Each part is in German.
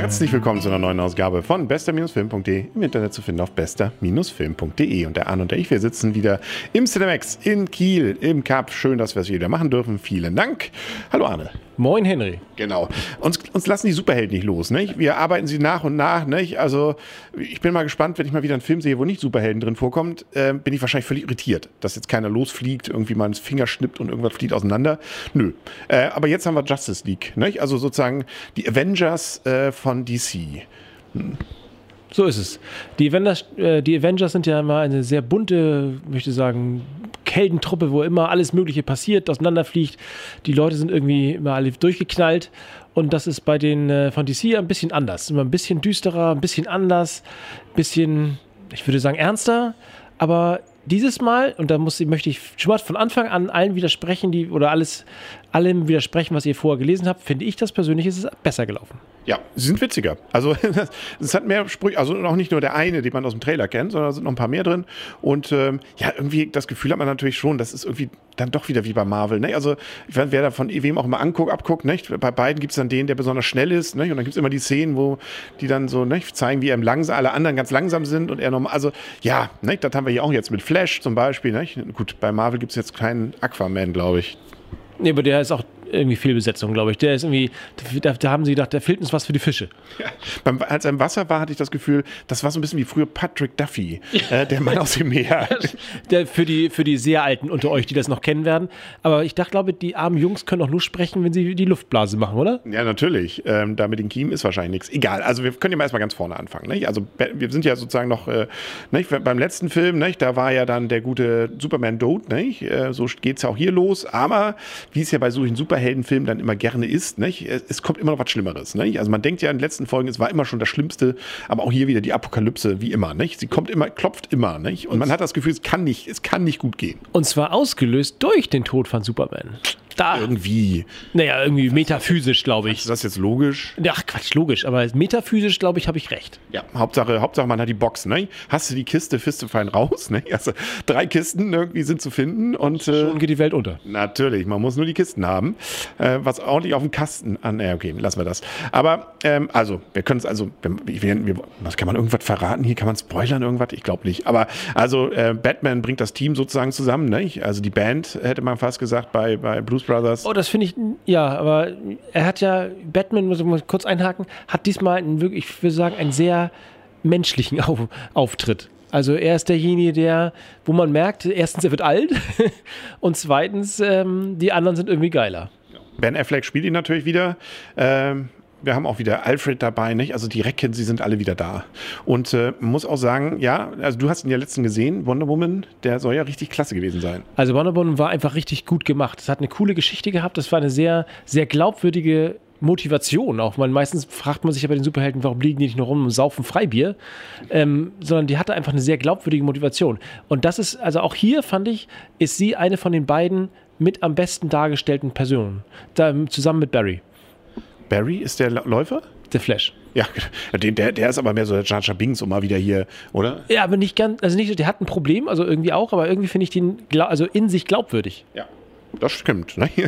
Herzlich willkommen zu einer neuen Ausgabe von bester-film.de im Internet zu finden auf bester-film.de. Und der Arne und der ich, wir sitzen wieder im Cinemax in Kiel im Cup. Schön, dass wir es wieder machen dürfen. Vielen Dank. Hallo Arne. Moin Henry. Genau. Uns, uns lassen die Superhelden nicht los, nicht? Wir arbeiten sie nach und nach, nicht? Also ich bin mal gespannt, wenn ich mal wieder einen Film sehe, wo nicht Superhelden drin vorkommt, äh, bin ich wahrscheinlich völlig irritiert, dass jetzt keiner losfliegt, irgendwie mal ins Finger schnippt und irgendwas fliegt auseinander. Nö. Äh, aber jetzt haben wir Justice League, nicht? Also sozusagen die Avengers äh, von DC. Hm. So ist es. Die Avengers, äh, die Avengers sind ja immer eine sehr bunte, möchte ich sagen, Heldentruppe, wo immer alles Mögliche passiert, auseinanderfliegt. Die Leute sind irgendwie immer alle durchgeknallt. Und das ist bei den äh, von DC ein bisschen anders. Immer ein bisschen düsterer, ein bisschen anders, ein bisschen, ich würde sagen, ernster. Aber dieses Mal, und da muss, möchte ich schon mal von Anfang an allen widersprechen, die oder alles, allem widersprechen, was ihr vorher gelesen habt, finde ich das persönlich ist es besser gelaufen. Ja, sie sind witziger. Also es hat mehr Sprüche, also auch nicht nur der eine, den man aus dem Trailer kennt, sondern da sind noch ein paar mehr drin. Und ähm, ja, irgendwie das Gefühl hat man natürlich schon, das ist irgendwie dann doch wieder wie bei Marvel. Ne? Also wer da von wem auch immer anguckt, abguckt, nicht? bei beiden gibt es dann den, der besonders schnell ist. Nicht? Und dann gibt es immer die Szenen, wo die dann so nicht? zeigen, wie er langsam, alle anderen ganz langsam sind und er normal. Also ja, nicht? das haben wir hier auch jetzt mit Flash zum Beispiel. Nicht? Gut, bei Marvel gibt es jetzt keinen Aquaman, glaube ich. Nee, aber der ist auch irgendwie Fehlbesetzung, glaube ich. Der ist irgendwie, da, da, haben sie gedacht, da fehlt uns was für die Fische. Ja. Beim, als er im Wasser war, hatte ich das Gefühl, das war so ein bisschen wie früher Patrick Duffy, äh, der Mann aus dem Meer. Der, für, die, für die sehr Alten unter euch, die das noch kennen werden. Aber ich dachte, glaube, die armen Jungs können auch nur sprechen, wenn sie die Luftblase machen, oder? Ja, natürlich. Ähm, da mit den Kiemen ist wahrscheinlich nichts. Egal, also wir können ja mal erstmal ganz vorne anfangen. Nicht? Also wir sind ja sozusagen noch, äh, nicht? beim letzten Film, nicht? da war ja dann der gute Superman Dote, nicht? Äh, so geht es ja auch hier los. Aber wie es ja bei solchen Superheldenfilmen dann immer gerne ist, nicht? es kommt immer noch was Schlimmeres. Nicht? Also man denkt ja in den letzten Folgen, es war immer schon das Schlimmste, aber auch hier wieder die Apokalypse, wie immer. Nicht? Sie kommt immer, klopft immer. Nicht? Und, Und man hat das Gefühl, es kann nicht, es kann nicht gut gehen. Und zwar ausgelöst durch den Tod von Superman da. Irgendwie. Naja, irgendwie metaphysisch, glaube ich. Ist das jetzt logisch? Ja, Quatsch, logisch. Aber metaphysisch, glaube ich, habe ich recht. Ja, Hauptsache, Hauptsache, man hat die Box, ne? Hast du die Kiste, Fiste fein raus, ne? Also drei Kisten irgendwie sind zu finden und. Äh, Schon geht die Welt unter. Natürlich, man muss nur die Kisten haben. Äh, was ordentlich auf dem Kasten an. Äh, okay, lassen wir das. Aber, ähm, also, wir können es also. Wir, wir, was kann man irgendwas verraten? Hier kann man spoilern, irgendwas? Ich glaube nicht. Aber, also, äh, Batman bringt das Team sozusagen zusammen, ne? Also die Band, hätte man fast gesagt, bei, bei Blues Brothers. Oh, das finde ich, ja, aber er hat ja, Batman, muss ich mal kurz einhaken, hat diesmal einen wirklich, ich würde sagen, einen sehr menschlichen Auf Auftritt. Also er ist derjenige, der, wo man merkt, erstens, er wird alt und zweitens, ähm, die anderen sind irgendwie geiler. Ben Affleck spielt ihn natürlich wieder. Ähm, wir haben auch wieder Alfred dabei, nicht? Also die Recken, sie sind alle wieder da. Und äh, muss auch sagen, ja, also du hast ihn ja letzten gesehen, Wonder Woman, der soll ja richtig klasse gewesen sein. Also Wonder Woman war einfach richtig gut gemacht. Es hat eine coole Geschichte gehabt. Das war eine sehr, sehr glaubwürdige Motivation auch. Man, meistens fragt man sich ja bei den Superhelden, warum liegen die nicht nur rum und saufen Freibier, ähm, sondern die hatte einfach eine sehr glaubwürdige Motivation. Und das ist, also auch hier fand ich, ist sie eine von den beiden mit am besten dargestellten Personen, da, zusammen mit Barry. Barry ist der Läufer? Der Flash. Ja, der, der ist aber mehr so der Jar Jar Binks und mal wieder hier, oder? Ja, aber nicht ganz, also nicht, der hat ein Problem, also irgendwie auch, aber irgendwie finde ich den also in sich glaubwürdig. Ja. Das stimmt. Ne?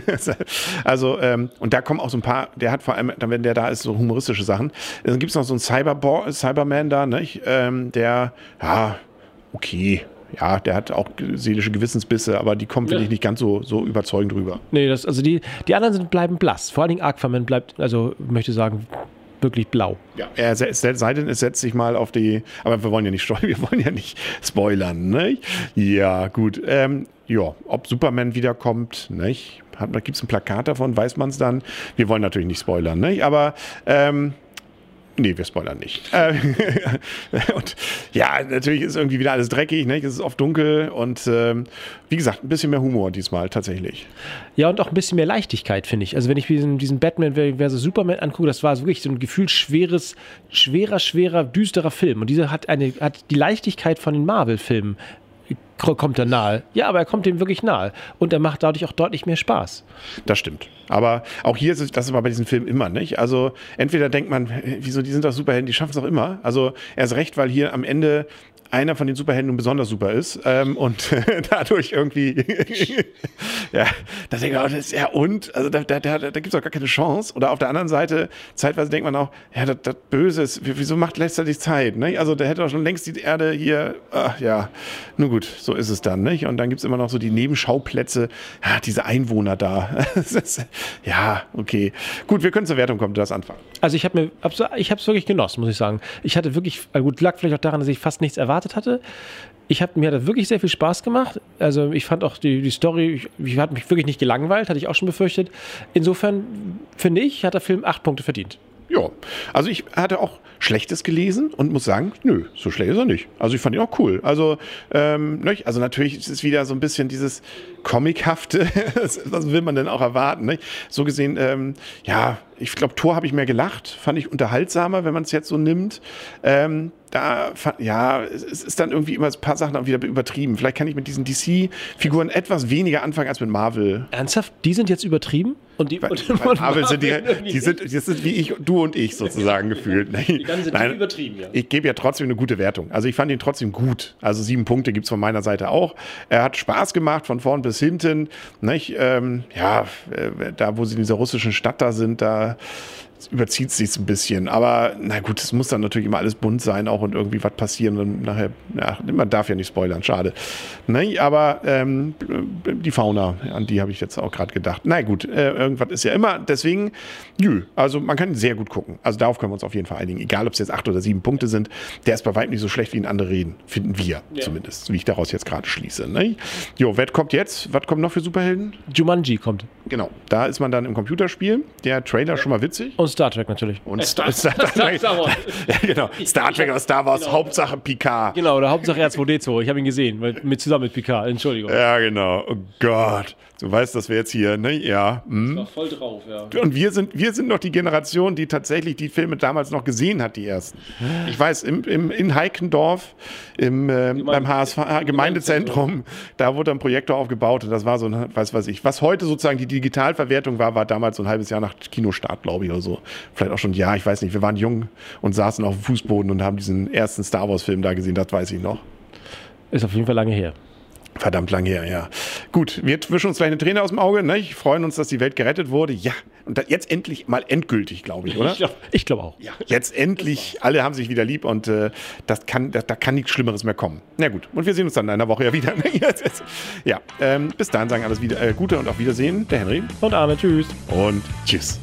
Also, ähm, und da kommen auch so ein paar, der hat vor allem, wenn der da ist, so humoristische Sachen. Dann gibt es noch so einen Cyberbo Cyberman da, ne? Ähm, der, ja, okay, ja, der hat auch seelische Gewissensbisse, aber die kommen, finde ja. ich, nicht ganz so, so überzeugend rüber. Nee, das, also die, die anderen sind, bleiben blass. Vor allen Dingen Aquaman bleibt, also möchte sagen, wirklich blau. Ja, er sei denn, es setzt sich mal auf die, aber wir wollen ja nicht wir wollen ja nicht spoilern, ne? Ja, gut. Ähm, ja, ob Superman wiederkommt, nicht? Gibt es ein Plakat davon, weiß man es dann. Wir wollen natürlich nicht spoilern, nicht? Aber ähm, Nee, wir spoilern nicht. Äh, und ja, natürlich ist irgendwie wieder alles dreckig, ne? es ist oft dunkel und ähm, wie gesagt, ein bisschen mehr Humor diesmal tatsächlich. Ja, und auch ein bisschen mehr Leichtigkeit, finde ich. Also wenn ich diesen, diesen Batman versus Superman angucke, das war wirklich so ein gefühlt schweres, schwerer, schwerer, düsterer Film. Und dieser hat, eine, hat die Leichtigkeit von den Marvel-Filmen kommt er nahe. Ja, aber er kommt dem wirklich nahe. Und er macht dadurch auch deutlich mehr Spaß. Das stimmt. Aber auch hier ist es, das war bei diesen Filmen immer, nicht? Also entweder denkt man, wieso, die sind doch Superhelden, die schaffen es auch immer. Also erst recht, weil hier am Ende einer von den Superhelden besonders super ist ähm, und dadurch irgendwie, ja, da denke ich, oh, das ist ja und, also da, da, da, da gibt es auch gar keine Chance. Oder auf der anderen Seite, zeitweise denkt man auch, ja, das, das Böse ist, wieso macht letzter die Zeit? Ne? Also der hätte auch schon längst die Erde hier, ach, ja, nun gut, so ist es dann. Nicht? Und dann gibt es immer noch so die Nebenschauplätze, ja, diese Einwohner da. ja, okay. Gut, wir können zur Wertung kommen, du das anfangen. Also ich habe ich habe es wirklich genossen, muss ich sagen. Ich hatte wirklich, gut, lag vielleicht auch daran, dass ich fast nichts erwartet hatte. Ich habe mir da wirklich sehr viel Spaß gemacht. Also ich fand auch die, die Story, ich, ich hat mich wirklich nicht gelangweilt, hatte ich auch schon befürchtet. Insofern finde ich, hat der Film acht Punkte verdient. Ja, also ich hatte auch Schlechtes gelesen und muss sagen, nö, so schlecht ist er nicht. Also ich fand ihn auch cool. Also, ähm, ne, also natürlich ist es wieder so ein bisschen dieses Comichafte, was will man denn auch erwarten? Ne? So gesehen, ähm, ja, ich glaube, Tor habe ich mehr gelacht, fand ich unterhaltsamer, wenn man es jetzt so nimmt. Ähm, da, ja, es ist dann irgendwie immer ein paar Sachen auch wieder übertrieben. Vielleicht kann ich mit diesen DC-Figuren etwas weniger anfangen als mit Marvel. Ernsthaft? Die sind jetzt übertrieben? Und die, weil, und, Marvel sind die, die sind, das sind wie ich, du und ich sozusagen gefühlt. Die ganze Nein, übertrieben, ja. Ich gebe ja trotzdem eine gute Wertung. Also ich fand ihn trotzdem gut. Also sieben Punkte gibt es von meiner Seite auch. Er hat Spaß gemacht von vorn bis hinten. Nicht? Ähm, ja, äh, da wo sie in dieser russischen Stadt da sind, da überzieht sich ein bisschen. Aber na gut, es muss dann natürlich immer alles bunt sein auch und irgendwie was passieren. Und nachher, ja, man darf ja nicht spoilern, schade. Ne, aber ähm, die Fauna, an die habe ich jetzt auch gerade gedacht. Na gut, äh, irgendwas ist ja immer. Deswegen, nö, also man kann sehr gut gucken. Also darauf können wir uns auf jeden Fall einigen. Egal, ob es jetzt acht oder sieben Punkte sind, der ist bei weitem nicht so schlecht wie in andere reden. Finden wir ja. zumindest, wie ich daraus jetzt gerade schließe. Ne? Jo, wer kommt jetzt? Was kommt noch für Superhelden? Jumanji kommt. Genau, da ist man dann im Computerspiel. Der Trailer ja. schon mal witzig. Und Star Trek natürlich. Und Star, Star, Star, Star Wars. ja, genau. Star Trek oder Star Wars, genau. Hauptsache Picard. Genau, oder Hauptsache R2D2. Ich habe ihn gesehen, mit, zusammen mit Picard. Entschuldigung. Ja, genau. Oh Gott. Du weißt, dass wir jetzt hier, ne? Ja. Hm. war voll drauf, ja. Und wir sind, wir sind noch die Generation, die tatsächlich die Filme damals noch gesehen hat, die ersten. Ich weiß, im, im, in Heikendorf, im, äh, beim HSV, Gemeindezentrum, da wurde ein Projektor aufgebaut und das war so ein, weiß was ich. Was heute sozusagen die Digitalverwertung war, war damals so ein halbes Jahr nach Kinostart, glaube ich, oder so. Vielleicht auch schon ein Jahr, ich weiß nicht. Wir waren jung und saßen auf dem Fußboden und haben diesen ersten Star Wars-Film da gesehen, das weiß ich noch. Ist auf jeden Fall lange her. Verdammt lang her, ja. Gut, wir wischen uns gleich eine Träne aus dem Auge. Ne? Ich freuen uns, dass die Welt gerettet wurde. Ja, und jetzt endlich mal endgültig, glaube ich, oder? Ich glaube glaub auch. Ja, jetzt endlich. Alle haben sich wieder lieb und äh, das kann, da, da, kann nichts Schlimmeres mehr kommen. Na gut, und wir sehen uns dann in einer Woche ja wieder. ja, ähm, bis dahin sagen alles wieder äh, Gute und auf Wiedersehen. Der Henry. Und Arne. Tschüss. Und tschüss.